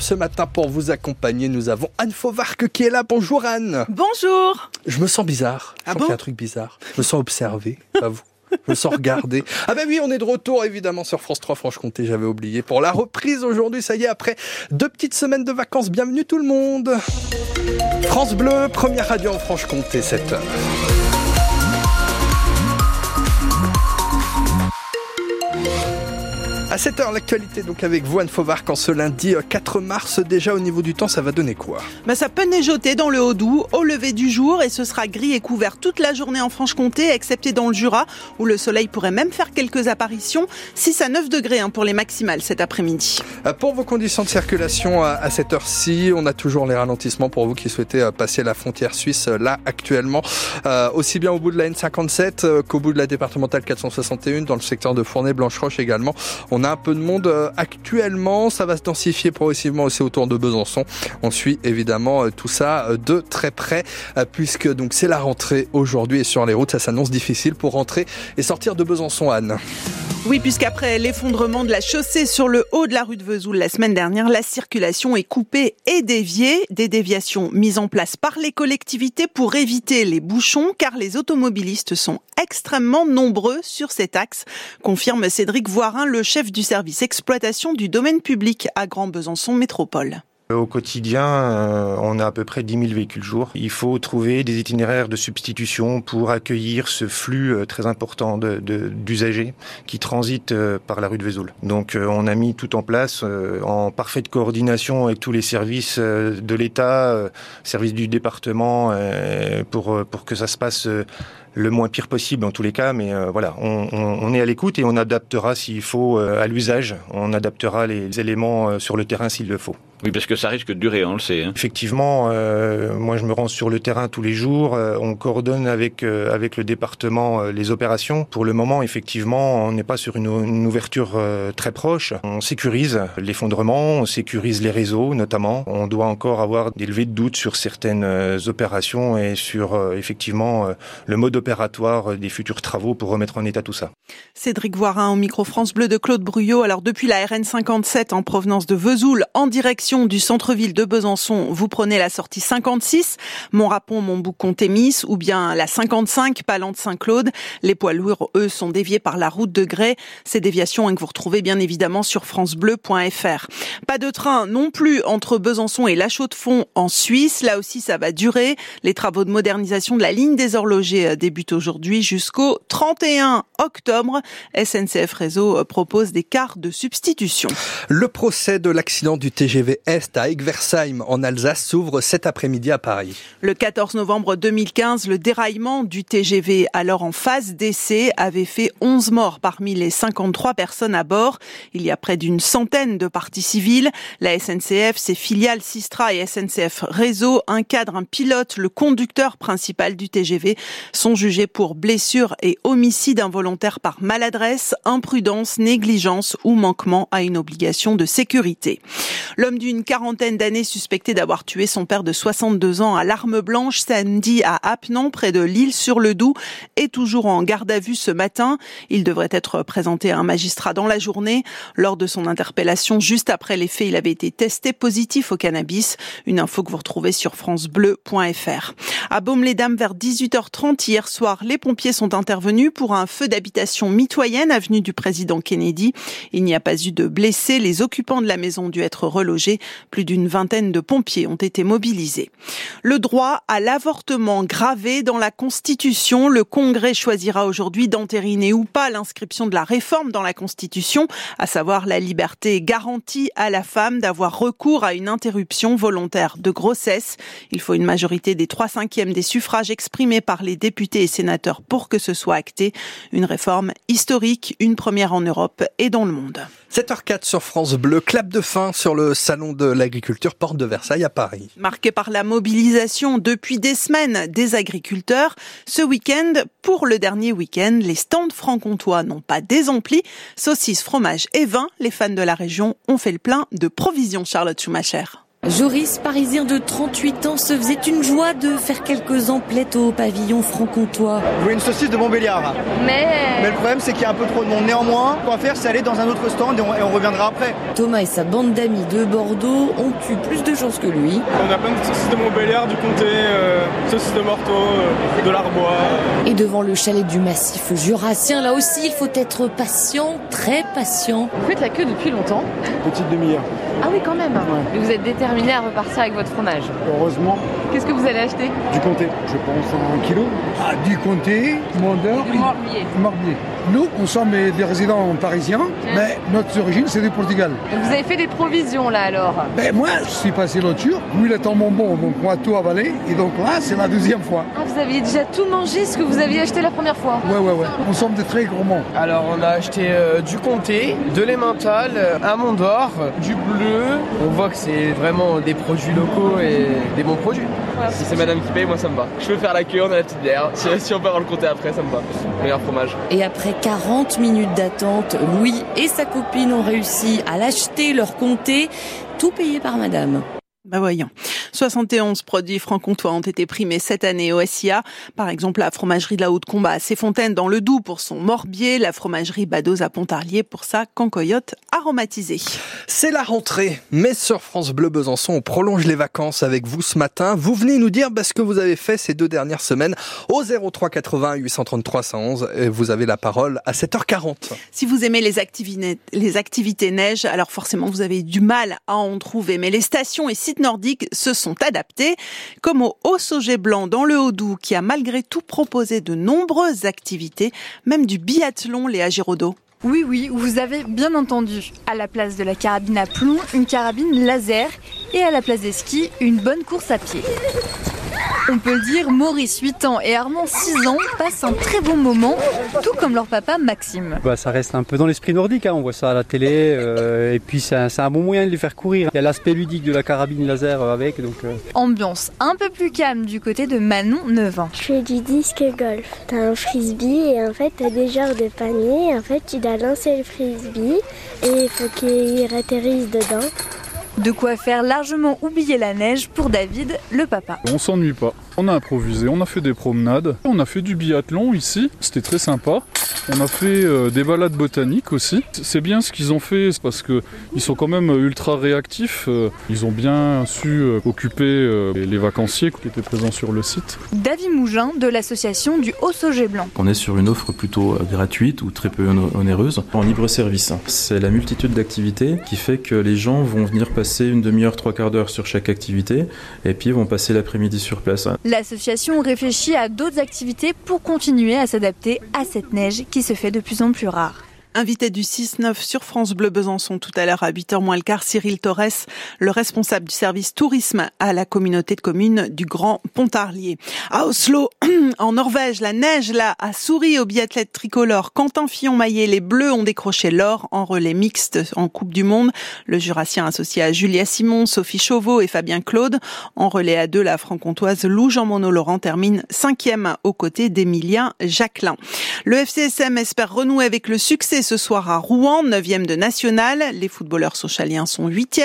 Ce matin, pour vous accompagner, nous avons Anne Fauvarque qui est là. Bonjour Anne. Bonjour. Je me sens bizarre. Je Ah sens bon qu'il y a un truc bizarre. Je me sens observé, pas vous. Je me sens regardé. Ah ben oui, on est de retour évidemment sur France 3 Franche-Comté, j'avais oublié. Pour la reprise aujourd'hui, ça y est, après deux petites semaines de vacances, bienvenue tout le monde. France Bleu, première radio en Franche-Comté, 7 heures. À 7h, l'actualité donc avec vous, Anne Fauvarque, en ce lundi euh, 4 mars. Déjà au niveau du temps, ça va donner quoi? Bah, ça peut neigeoter dans le Haut-Doubs au lever du jour et ce sera gris et couvert toute la journée en Franche-Comté, excepté dans le Jura où le soleil pourrait même faire quelques apparitions. 6 à 9 degrés hein, pour les maximales cet après-midi. Euh, Pour vos conditions de circulation à à cette heure-ci, on a toujours les ralentissements pour vous qui souhaitez euh, passer la frontière suisse euh, là actuellement, Euh, aussi bien au bout de la N57 euh, qu'au bout de la départementale 461 dans le secteur de Fournay-Blancheroche également. On a un peu de monde euh, actuellement, ça va se densifier progressivement aussi autour de Besançon. On suit évidemment euh, tout ça euh, de très près puisque donc c'est la rentrée aujourd'hui et sur les routes ça s'annonce difficile pour rentrer et sortir de Besançon Anne. Oui, puisqu'après l'effondrement de la chaussée sur le haut de la rue de Vesoul la semaine dernière, la circulation est coupée et déviée. Des déviations mises en place par les collectivités pour éviter les bouchons, car les automobilistes sont extrêmement nombreux sur cet axe, confirme Cédric Voirin, le chef du service exploitation du domaine public à Grand Besançon Métropole. Au quotidien, euh, on a à peu près 10 000 véhicules jour. Il faut trouver des itinéraires de substitution pour accueillir ce flux euh, très important d'usagers qui transitent euh, par la rue de Vesoul. Donc euh, on a mis tout en place euh, en parfaite coordination avec tous les services euh, de l'État, euh, services du département, euh, pour, euh, que ça se passe euh, le moins pire possible dans tous les cas. Mais euh, voilà, on, est à l'écoute et on adaptera s'il faut euh, à l'usage. On adaptera les éléments euh, sur le terrain s'il le faut. Oui, parce que ça risque de durer, on le sait. hein. Effectivement, euh, moi je me rends sur le terrain tous les jours. euh, on coordonne avec euh, avec le département euh, les opérations. Pour le moment, effectivement, on n'est pas sur une, une ouverture euh, très proche. On sécurise l'effondrement, on sécurise les réseaux notamment. On doit encore avoir des levées de doute sur certaines euh, opérations et sur euh, effectivement euh, le mode opératoire euh, des futurs travaux pour remettre en état tout ça. Cédric Voirin au micro France Bleu de Claude Bruyot. Alors depuis la RN 57 en provenance de Vesoul en direction du centre-ville de Besançon, vous prenez la sortie 56, Montrapon, Montbouc, Contémis ou bien la 55, Palante Saint-Claude. Les poids lourds, eux, sont déviés par la route de Grès. Ces déviations hein, que vous retrouvez bien évidemment sur francebleu.fr. Pas de train non plus entre Besançon et La Chaux-de-Fonds en Suisse. Là aussi, ça va durer. Les travaux de modernisation de la ligne des horlogers euh, débutent aujourd'hui jusqu'au 31 octobre. SNCF Réseau euh, propose des quarts de substitution. Le procès de l'accident du TGV Est à Egversheim en Alsace s'ouvre cet après-midi à Paris. Le 14 novembre 2015, le déraillement du TGV, alors en phase d'essai, avait fait 11 morts parmi les 53 personnes à bord. Il y a près d'une centaine de parties civiles. La SNCF, ses filiales Sistra et SNCF Réseau, un cadre, un pilote, le conducteur principal du TGV sont jugés pour blessure et homicide involontaire par maladresse, imprudence, négligence ou manquement à une obligation de sécurité. L'homme d'une quarantaine d'années suspecté d'avoir tué son père de 62 ans à l'arme blanche samedi à Apnan, près de Lille-sur-le-Doubs, est toujours en garde à vue ce matin. Il devrait être présenté à un magistrat dans la journée. Lors de son interpellation, juste après les faits, il avait été testé positif au cannabis. Une info que vous retrouvez sur francebleu.fr. À Baume-les-Dames, vers 18h30 hier soir, les pompiers sont intervenus pour un feu d'habitation mitoyenne avenue du président Kennedy. Il n'y a pas eu de blessés. Les occupants de la maison ont dû être relogés. Plus d'une vingtaine de pompiers ont été mobilisés. Le droit à l'avortement gravé dans la Constitution. Le Congrès choisira aujourd'hui d'entériner ou pas l'inscription de la réforme dans la Constitution, à savoir la liberté garantie à la femme d'avoir recours à une interruption volontaire de grossesse. Il faut une majorité des trois cinquièmes des suffrages exprimés par les députés et sénateurs pour que ce soit acté. Une réforme historique, une première en Europe et dans le monde. 7h04 sur France Bleu, clap de fin sur le salon de l'agriculture Porte de Versailles à Paris. Marqué par la mobilisation depuis des semaines des agriculteurs, ce week-end, pour le dernier week-end, les stands franc-comtois n'ont pas désempli. Saucisses, fromage et vin, les fans de la région ont fait le plein de provisions Charlotte Schumacher. Joris, parisien de 38 ans, se faisait une joie de faire quelques emplettes au pavillon franc-comtois. Je voulais une saucisse de Montbéliard? Mais... Mais le problème, c'est qu'il y a un peu trop de monde. Néanmoins, ce qu'on va faire, c'est aller dans un autre stand et on, et on reviendra après. Thomas et sa bande d'amis de Bordeaux ont eu plus de chance que lui. On a plein de saucisses de Montbéliard, du Comté, euh, saucisses de Morteau, euh, de l'Arbois. Et devant le chalet du massif jurassien, là aussi, il faut être patient, très patient. Vous faites la queue depuis longtemps Petite demi-heure. Ah oui, quand même. Mais vous êtes déterminé à repartir avec votre fromage. Heureusement, Qu'est-ce que vous allez acheter? Du Comté, je pense, un kilo. Ah, du comté, Mondor, Du morbier. Morbier. Nous, nous sommes des résidents parisiens, mais notre origine, c'est du Portugal. Donc vous avez fait des provisions là alors Ben, moi, je suis passé l'autre jour, lui, il est en bonbon, donc on a tout avalé, et donc là, c'est la deuxième fois. Ah, vous aviez déjà tout mangé ce que vous aviez acheté la première fois Ouais, ouais, ouais. Nous sommes des très gourmands. Alors on a acheté euh, du comté, de l'emmental, euh, un mont d'or, du bleu. On voit que c'est vraiment des produits locaux et des bons produits. Si c'est madame qui paye, moi ça me va. Je peux faire la queue, on a la petite bière. Si, on peut avoir le comté après, ça me va. Meilleur fromage. Et après 40 minutes d'attente, Louis et sa copine ont réussi à l'acheter, leur comté, tout payé par madame. Bah voyons. 71 produits franc-comtois ont été primés cette année au SIA. Par exemple, la fromagerie de la Haute-Combat à Céfontaine dans le Doubs pour son morbier, la fromagerie Bados à Pontarlier pour sa cancoyote aromatisée. C'est la rentrée, mais sur France Bleu Besançon, on prolonge les vacances avec vous ce matin. Vous venez nous dire bah, ce que vous avez fait ces deux dernières semaines au 03 80 833 111. Et vous avez la parole à 7h40. Si vous aimez les activités, les activités neige, alors forcément vous avez du mal à en trouver. Mais les stations et sites nordiques se sont adaptés, comme au Haut-Sauget Blanc dans le Haut-Doubs, qui a malgré tout proposé de nombreuses activités, même du biathlon, Léa Giraudot. Oui, oui, vous avez bien entendu. À la place de la carabine à plomb, une carabine laser et à la place des skis, une bonne course à pied. On peut le dire, Maurice, 8 ans, et Armand, 6 ans, passent un très bon moment, tout comme leur papa Maxime. Bah, ça reste un peu dans l'esprit nordique, hein. on voit ça à la télé, euh, et puis c'est un, bon moyen de les faire courir. Il y a l'aspect ludique de la carabine laser avec, donc... euh, Ambiance un peu plus calme du côté de Manon, 9 ans. Je fais du disque golf. T'as un frisbee et en fait t'as des genres de paniers. En fait tu dois lancer le frisbee et il faut qu'il atterrisse dedans. De quoi faire largement oublier la neige pour David, le papa. On s'ennuie pas. On a improvisé, on a fait des promenades, on a fait du biathlon ici, c'était très sympa. On a fait euh, des balades botaniques aussi. C'est bien ce qu'ils ont fait c'est parce que ils sont quand même ultra réactifs. Euh, Ils ont bien su euh, occuper euh, les vacanciers qui étaient présents sur le site. David Mougin de l'association du Haut-Sauget Blanc. On est sur une offre plutôt gratuite ou très peu oné- onéreuse en libre service. C'est la multitude d'activités qui fait que les gens vont venir passer une demi-heure, trois quarts d'heure sur chaque activité et puis vont passer l'après-midi sur place. L'association réfléchit à d'autres activités pour continuer à s'adapter à cette neige qui se fait de plus en plus rare. Invité du 6-9 sur France Bleu Besançon tout à l'heure à 8h moins le quart, Cyril Torres, le responsable du service tourisme à la communauté de communes du Grand Pontarlier. À Oslo, en Norvège, la neige là a souri au biathlète tricolore Quentin Fillon-Maillet. Les Bleus ont décroché l'or en relais mixte en Coupe du Monde. Le Jurassien associé à Julia Simon, Sophie Chauveau et Fabien Claude. En relais à deux, la franc-comtoise Lou Jean-Monod Laurent termine cinquième aux côtés d'Emilien Jacquelin. Le FCSM espère renouer avec le succès ce soir à Rouen, 9e de national. Les footballeurs socialiens sont 8e.